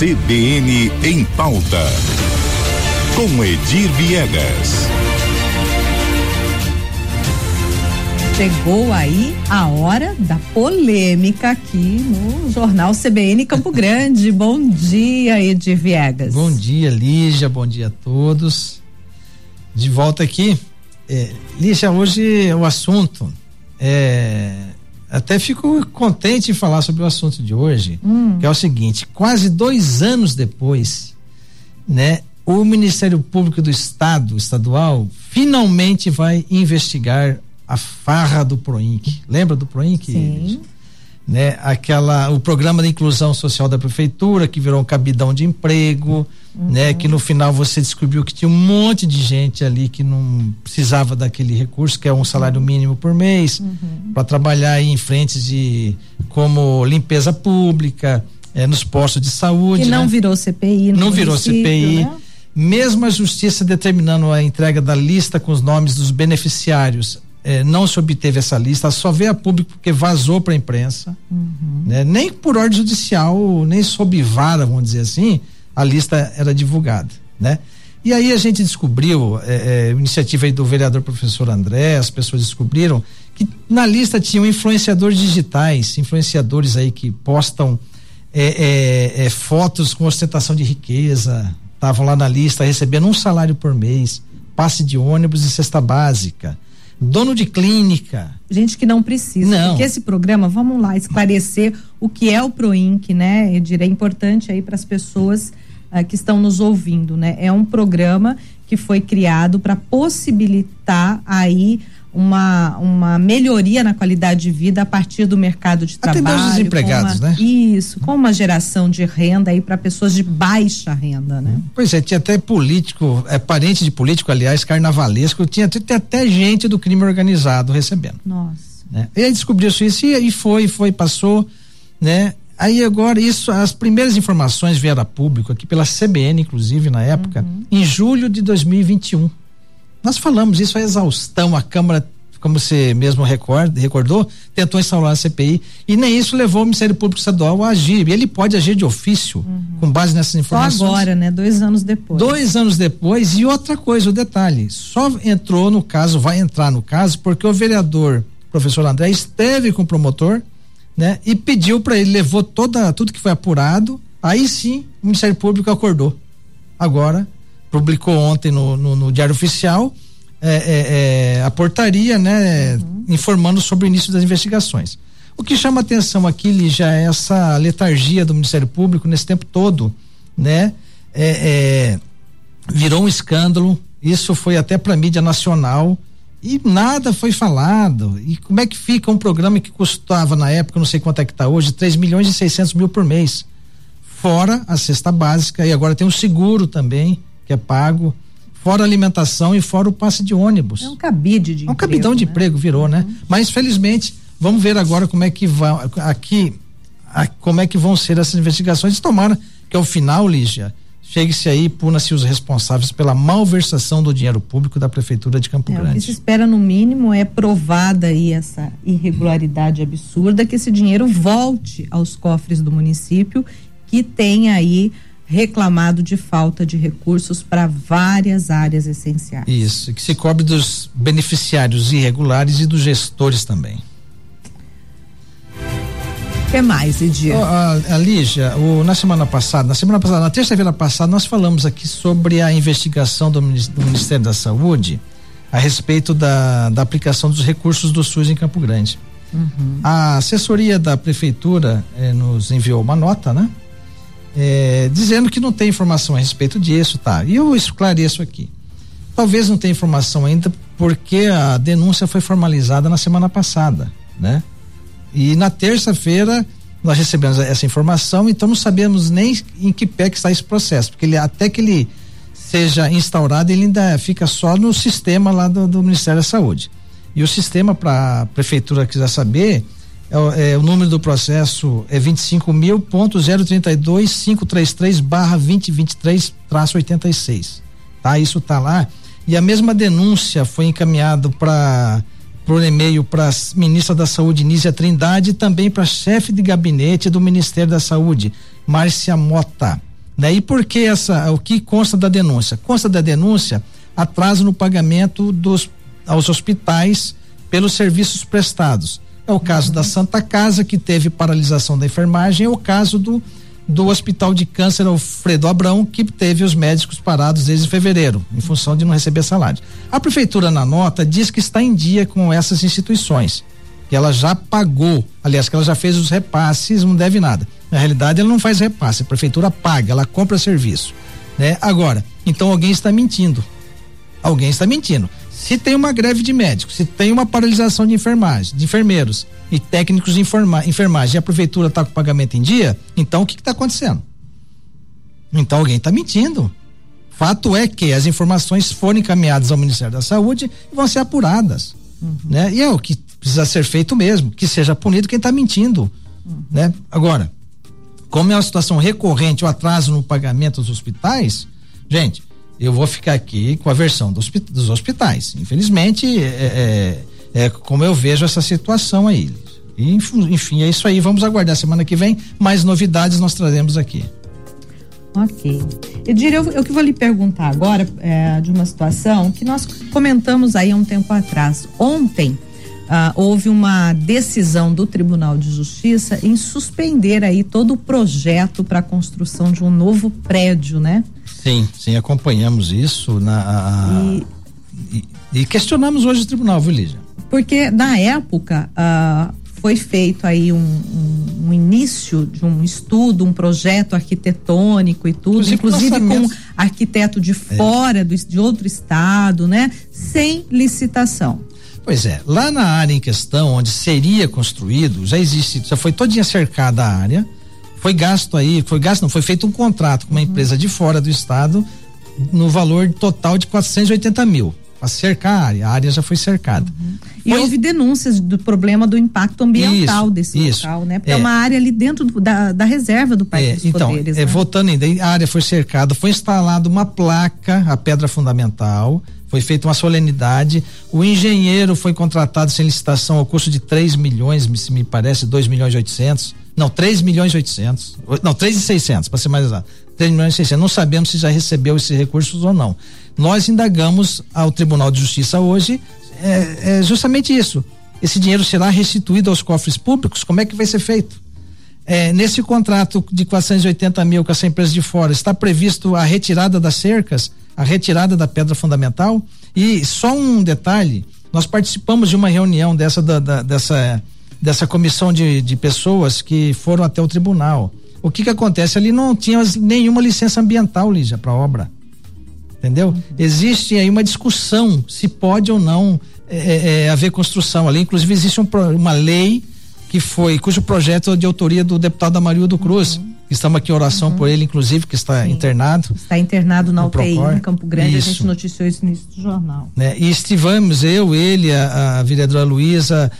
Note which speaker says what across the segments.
Speaker 1: CBN em pauta. Com Edir Viegas.
Speaker 2: Chegou aí a hora da polêmica aqui no Jornal CBN Campo Grande. bom dia, Edir Viegas.
Speaker 3: Bom dia, Lígia. Bom dia a todos. De volta aqui. É, Lígia, hoje o assunto é até fico contente em falar sobre o assunto de hoje, hum. que é o seguinte: quase dois anos depois, né, o Ministério Público do Estado, estadual, finalmente vai investigar a farra do Proinc. Lembra do Proinc?
Speaker 2: Sim
Speaker 3: né? Aquela, o programa de inclusão social da prefeitura que virou um cabidão de emprego, uhum. né? Que no final você descobriu que tinha um monte de gente ali que não precisava daquele recurso que é um salário mínimo por mês uhum. para trabalhar em frentes de como limpeza pública, é, nos postos de saúde.
Speaker 2: Que não né? virou CPI,
Speaker 3: não virou CPI. Né? Mesmo a justiça determinando a entrega da lista com os nomes dos beneficiários é, não se obteve essa lista, só veio a público porque vazou para a imprensa, uhum. né? nem por ordem judicial, nem sob vara, vamos dizer assim, a lista era divulgada, né? E aí a gente descobriu, é, é, iniciativa do vereador professor André, as pessoas descobriram que na lista tinham influenciadores digitais, influenciadores aí que postam é, é, é fotos com ostentação de riqueza, estavam lá na lista recebendo um salário por mês, passe de ônibus e cesta básica dono de clínica.
Speaker 2: Gente que não precisa. Não. Porque esse programa, vamos lá, esclarecer o que é o PROINC, né? É importante aí para as pessoas uh, que estão nos ouvindo, né? É um programa que foi criado para possibilitar aí uma, uma melhoria na qualidade de vida a partir do mercado de trabalho.
Speaker 3: Os desempregados,
Speaker 2: uma,
Speaker 3: né?
Speaker 2: Isso, com uma geração de renda aí para pessoas de baixa renda, né?
Speaker 3: Pois é, tinha até político, é parente de político, aliás, carnavalesco, tinha, tinha até gente do crime organizado recebendo.
Speaker 2: Nossa.
Speaker 3: Né? E aí descobriu-se isso e, e foi, foi, passou, né? Aí agora isso, as primeiras informações vieram a público aqui pela CBN, inclusive na época, uhum. em julho de 2021. Nós falamos isso a exaustão, a Câmara, como você mesmo recorda, recordou, tentou instaurar a CPI e nem isso levou o Ministério Público Estadual a agir. E ele pode agir de ofício, uhum. com base nessas informações.
Speaker 2: Só agora, né? Dois anos depois.
Speaker 3: Dois anos depois, e outra coisa, o detalhe, só entrou no caso, vai entrar no caso, porque o vereador, professor André, esteve com o promotor, né? E pediu para ele, levou toda, tudo que foi apurado, aí sim o Ministério Público acordou. Agora publicou ontem no, no, no Diário Oficial é, é, é, a portaria, né, uhum. informando sobre o início das investigações. O que chama atenção aqui, já é essa letargia do Ministério Público nesse tempo todo, né? É, é, virou um escândalo, isso foi até para mídia nacional e nada foi falado. E como é que fica um programa que custava na época, não sei quanto é que está hoje, 3 milhões e 600 mil por mês? Fora a cesta básica e agora tem o seguro também que é pago, fora alimentação e fora o passe de ônibus.
Speaker 2: É um cabide de
Speaker 3: é um cabidão de
Speaker 2: né?
Speaker 3: emprego virou, né? Uhum. Mas felizmente, vamos ver agora como é que vai aqui a, como é que vão ser essas investigações. Tomara que ao final, Lígia, chegue-se aí e puna-se os responsáveis pela malversação do dinheiro público da prefeitura de Campo
Speaker 2: é,
Speaker 3: Grande.
Speaker 2: O que se espera no mínimo é provada aí essa irregularidade absurda que esse dinheiro volte aos cofres do município que tem aí reclamado de falta de recursos para várias áreas essenciais.
Speaker 3: Isso, que se cobre dos beneficiários irregulares e dos gestores também.
Speaker 2: O que mais, Edir? Oh,
Speaker 3: a, a Lígia, o, na semana passada, na semana passada, na terça-feira passada, nós falamos aqui sobre a investigação do, do Ministério da Saúde a respeito da, da aplicação dos recursos do SUS em Campo Grande. Uhum. A assessoria da prefeitura eh, nos enviou uma nota, né? É, dizendo que não tem informação a respeito disso, tá? E eu esclareço aqui. Talvez não tenha informação ainda porque a denúncia foi formalizada na semana passada, né? E na terça-feira nós recebemos essa informação, então não sabemos nem em que pé que está esse processo, porque ele, até que ele seja instaurado, ele ainda fica só no sistema lá do, do Ministério da Saúde. E o sistema para a prefeitura quiser saber, é, é, o número do processo é 25 mil ponto zero trinta e dois cinco três três barra vinte vinte três traço oitenta e seis tá isso tá lá e a mesma denúncia foi encaminhado para por e-mail para ministra da Saúde Nízia Trindade e também para chefe de gabinete do Ministério da Saúde Márcia Mota Né? E por que essa, o que consta da denúncia? Consta da denúncia atraso no pagamento dos aos hospitais pelos serviços prestados. É o caso da Santa Casa que teve paralisação da enfermagem, é o caso do do Hospital de Câncer Alfredo Abrão, que teve os médicos parados desde fevereiro, em função de não receber salário. A prefeitura na nota diz que está em dia com essas instituições, que ela já pagou, aliás, que ela já fez os repasses, não deve nada. Na realidade, ela não faz repasse, a prefeitura paga, ela compra serviço, né? Agora, então alguém está mentindo. Alguém está mentindo. Se tem uma greve de médicos, se tem uma paralisação de enfermagem, de enfermeiros e técnicos de enfermagem e a prefeitura está com pagamento em dia, então o que está acontecendo? Então alguém está mentindo. Fato é que as informações foram encaminhadas ao Ministério da Saúde e vão ser apuradas. Uhum. Né? E é o que precisa ser feito mesmo, que seja punido quem está mentindo. Uhum. Né? Agora, como é uma situação recorrente, o atraso no pagamento dos hospitais, gente, eu vou ficar aqui com a versão dos, dos hospitais. Infelizmente, é, é, é, como eu vejo essa situação aí. Enfim, é isso aí. Vamos aguardar semana que vem. Mais novidades nós traremos aqui.
Speaker 2: Ok. Edir, eu, eu que vou lhe perguntar agora é, de uma situação que nós comentamos aí há um tempo atrás. Ontem, ah, houve uma decisão do Tribunal de Justiça em suspender aí todo o projeto para a construção de um novo prédio, né?
Speaker 3: Sim, sim, acompanhamos isso na, e, e, e, questionamos hoje o tribunal, viu, Lígia?
Speaker 2: Porque na época uh, foi feito aí um, um, um, início de um estudo, um projeto arquitetônico e tudo, inclusive, inclusive com arquiteto de é. fora é. do, de outro estado, né? Sem licitação.
Speaker 3: Pois é, lá na área em questão, onde seria construído, já existe, já foi todinha cercada a área, foi gasto aí, foi gasto, não, foi feito um contrato com uma empresa de fora do estado no valor total de 480 mil para cercar a área. A área já foi cercada.
Speaker 2: Uhum. E houve denúncias do problema do impacto ambiental isso, desse isso. local, né? Porque é, é, uma área ali dentro do, da, da reserva do Parque é, dos
Speaker 3: então,
Speaker 2: Poderes.
Speaker 3: É, né? Voltando ainda, a área foi cercada, foi instalada uma placa, a pedra fundamental, foi feita uma solenidade. O engenheiro foi contratado sem licitação ao custo de 3 milhões, se me parece, 2 milhões e 800. Não, 3 milhões e 800. Não, 3 e 600, para ser mais exato. 3 milhões e 600. Não sabemos se já recebeu esses recursos ou não. Nós indagamos ao Tribunal de Justiça hoje é, é justamente isso. Esse dinheiro será restituído aos cofres públicos? Como é que vai ser feito? É, nesse contrato de 480 mil com essa empresa de fora, está previsto a retirada das cercas, a retirada da pedra fundamental? E só um detalhe: nós participamos de uma reunião dessa, da, da, dessa dessa comissão de, de pessoas que foram até o tribunal. O que que acontece? Ali não tinha nenhuma licença ambiental, Lígia, para obra. Entendeu? Uhum. Existe aí uma discussão se pode ou não é, é, é haver construção ali. Inclusive, existe um, uma lei que foi, cujo projeto é de autoria do deputado Amarildo Cruz. Uhum. Estamos aqui em oração uhum. por ele, inclusive, que está Sim. internado.
Speaker 2: Está internado na UTI Procor. em Campo Grande, isso. a gente noticiou isso no início do jornal.
Speaker 3: Né? E estivemos, eu, ele, a, a vereadora Luísa,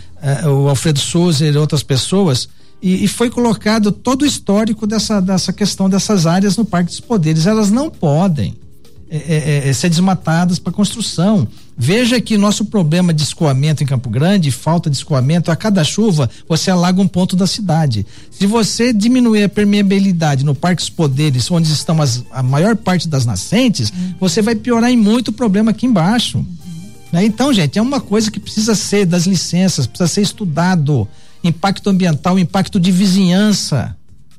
Speaker 3: o Alfredo Souza e outras pessoas, e, e, foi colocado todo o histórico dessa, dessa questão dessas áreas no Parque dos Poderes. Elas não podem é, é, é ser desmatadas para construção. Veja que nosso problema de escoamento em Campo Grande, falta de escoamento, a cada chuva você alaga um ponto da cidade. Se você diminuir a permeabilidade no Parque dos Poderes, onde estão as, a maior parte das nascentes, uhum. você vai piorar em muito o problema aqui embaixo. Né? Então, gente, é uma coisa que precisa ser das licenças, precisa ser estudado. Impacto ambiental, impacto de vizinhança.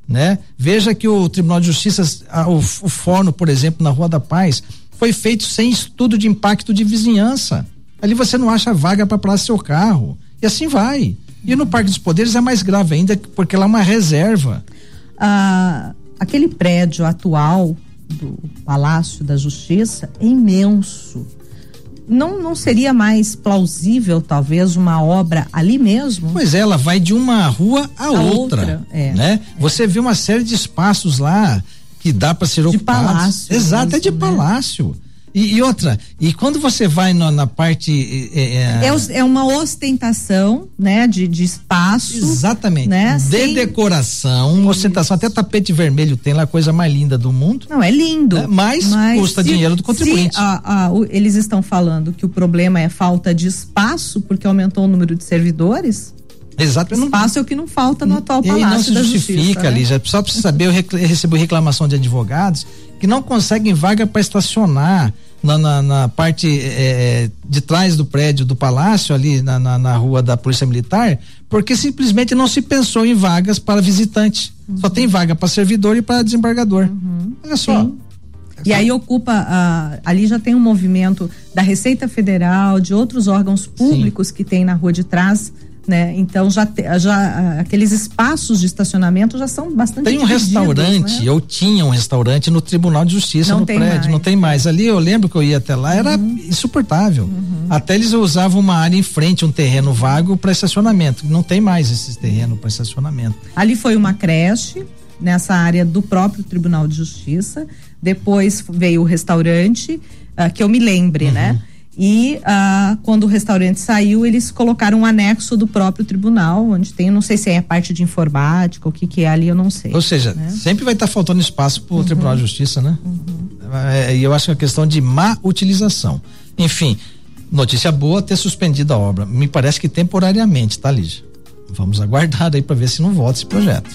Speaker 3: Né? Veja que o Tribunal de Justiça, o, o forno, por exemplo, na Rua da Paz, foi feito sem estudo de impacto de vizinhança. Ali você não acha vaga para parar seu carro. E assim vai. E no Parque dos Poderes é mais grave ainda, porque lá é uma reserva.
Speaker 2: Ah, aquele prédio atual do Palácio da Justiça é imenso. Não, não seria mais plausível, talvez, uma obra ali mesmo?
Speaker 3: Pois é, ela vai de uma rua a, a outra, outra é, né? É. Você vê uma série de espaços lá que dá para ser ocupados.
Speaker 2: De palácio.
Speaker 3: Exato, mesmo, é de né? palácio. E, e, outra, e quando você vai no, na parte.
Speaker 2: É, é, é, é, uma ostentação, né? De, de espaço.
Speaker 3: Exatamente. Né? De Sem... decoração, Sim. ostentação, até tapete vermelho tem lá, a coisa mais linda do mundo.
Speaker 2: Não, é lindo. Né?
Speaker 3: Mas, mas, custa se, dinheiro do contribuinte.
Speaker 2: A, a, o, eles estão falando que o problema é falta de espaço, porque aumentou o número de servidores.
Speaker 3: Exato.
Speaker 2: Espaço é o que não falta no atual Palácio
Speaker 3: não se
Speaker 2: da
Speaker 3: justifica
Speaker 2: Justiça,
Speaker 3: ali,
Speaker 2: né?
Speaker 3: só para saber, eu recebi reclamação de advogados que não conseguem vaga para estacionar na, na, na parte é, de trás do prédio do palácio, ali na, na, na, rua da Polícia Militar, porque simplesmente não se pensou em vagas para visitante. Uhum. Só tem vaga para servidor e para desembargador. Uhum. Olha só. Sim.
Speaker 2: E aí ocupa, uh, ali já tem um movimento da Receita Federal, de outros órgãos públicos Sim. que tem na rua de trás, né? Então já, te, já aqueles espaços de estacionamento já são bastante
Speaker 3: Tem um restaurante,
Speaker 2: né?
Speaker 3: eu tinha um restaurante no Tribunal de Justiça
Speaker 2: não
Speaker 3: no prédio,
Speaker 2: mais.
Speaker 3: não tem mais. Ali eu lembro que eu ia até lá, era uhum. insuportável. Uhum. Até eles usavam uma área em frente, um terreno vago para estacionamento. Não tem mais esse terreno para estacionamento.
Speaker 2: Ali foi uma creche nessa área do próprio Tribunal de Justiça. Depois veio o restaurante, uh, que eu me lembre, né? uhum. né? E uh, quando o restaurante saiu, eles colocaram um anexo do próprio tribunal, onde tem, não sei se é a parte de informática, o que, que é ali, eu não sei.
Speaker 3: Ou seja, né? sempre vai estar tá faltando espaço para o uhum. Tribunal de Justiça, né? Uhum. É, e eu acho que é uma questão de má utilização. Enfim, notícia boa ter suspendido a obra. Me parece que temporariamente, tá, Lígia? Vamos aguardar aí para ver se não volta esse projeto.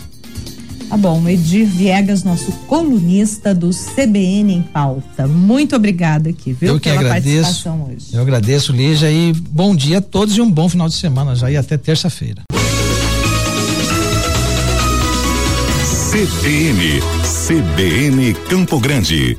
Speaker 2: Tá bom, Edir Viegas, nosso colunista do CBN em pauta. Muito obrigada aqui, viu?
Speaker 3: Eu que pela agradeço, participação hoje. Eu agradeço, Lígia, e bom dia a todos e um bom final de semana já e até terça-feira.
Speaker 1: CBN, CBN Campo Grande.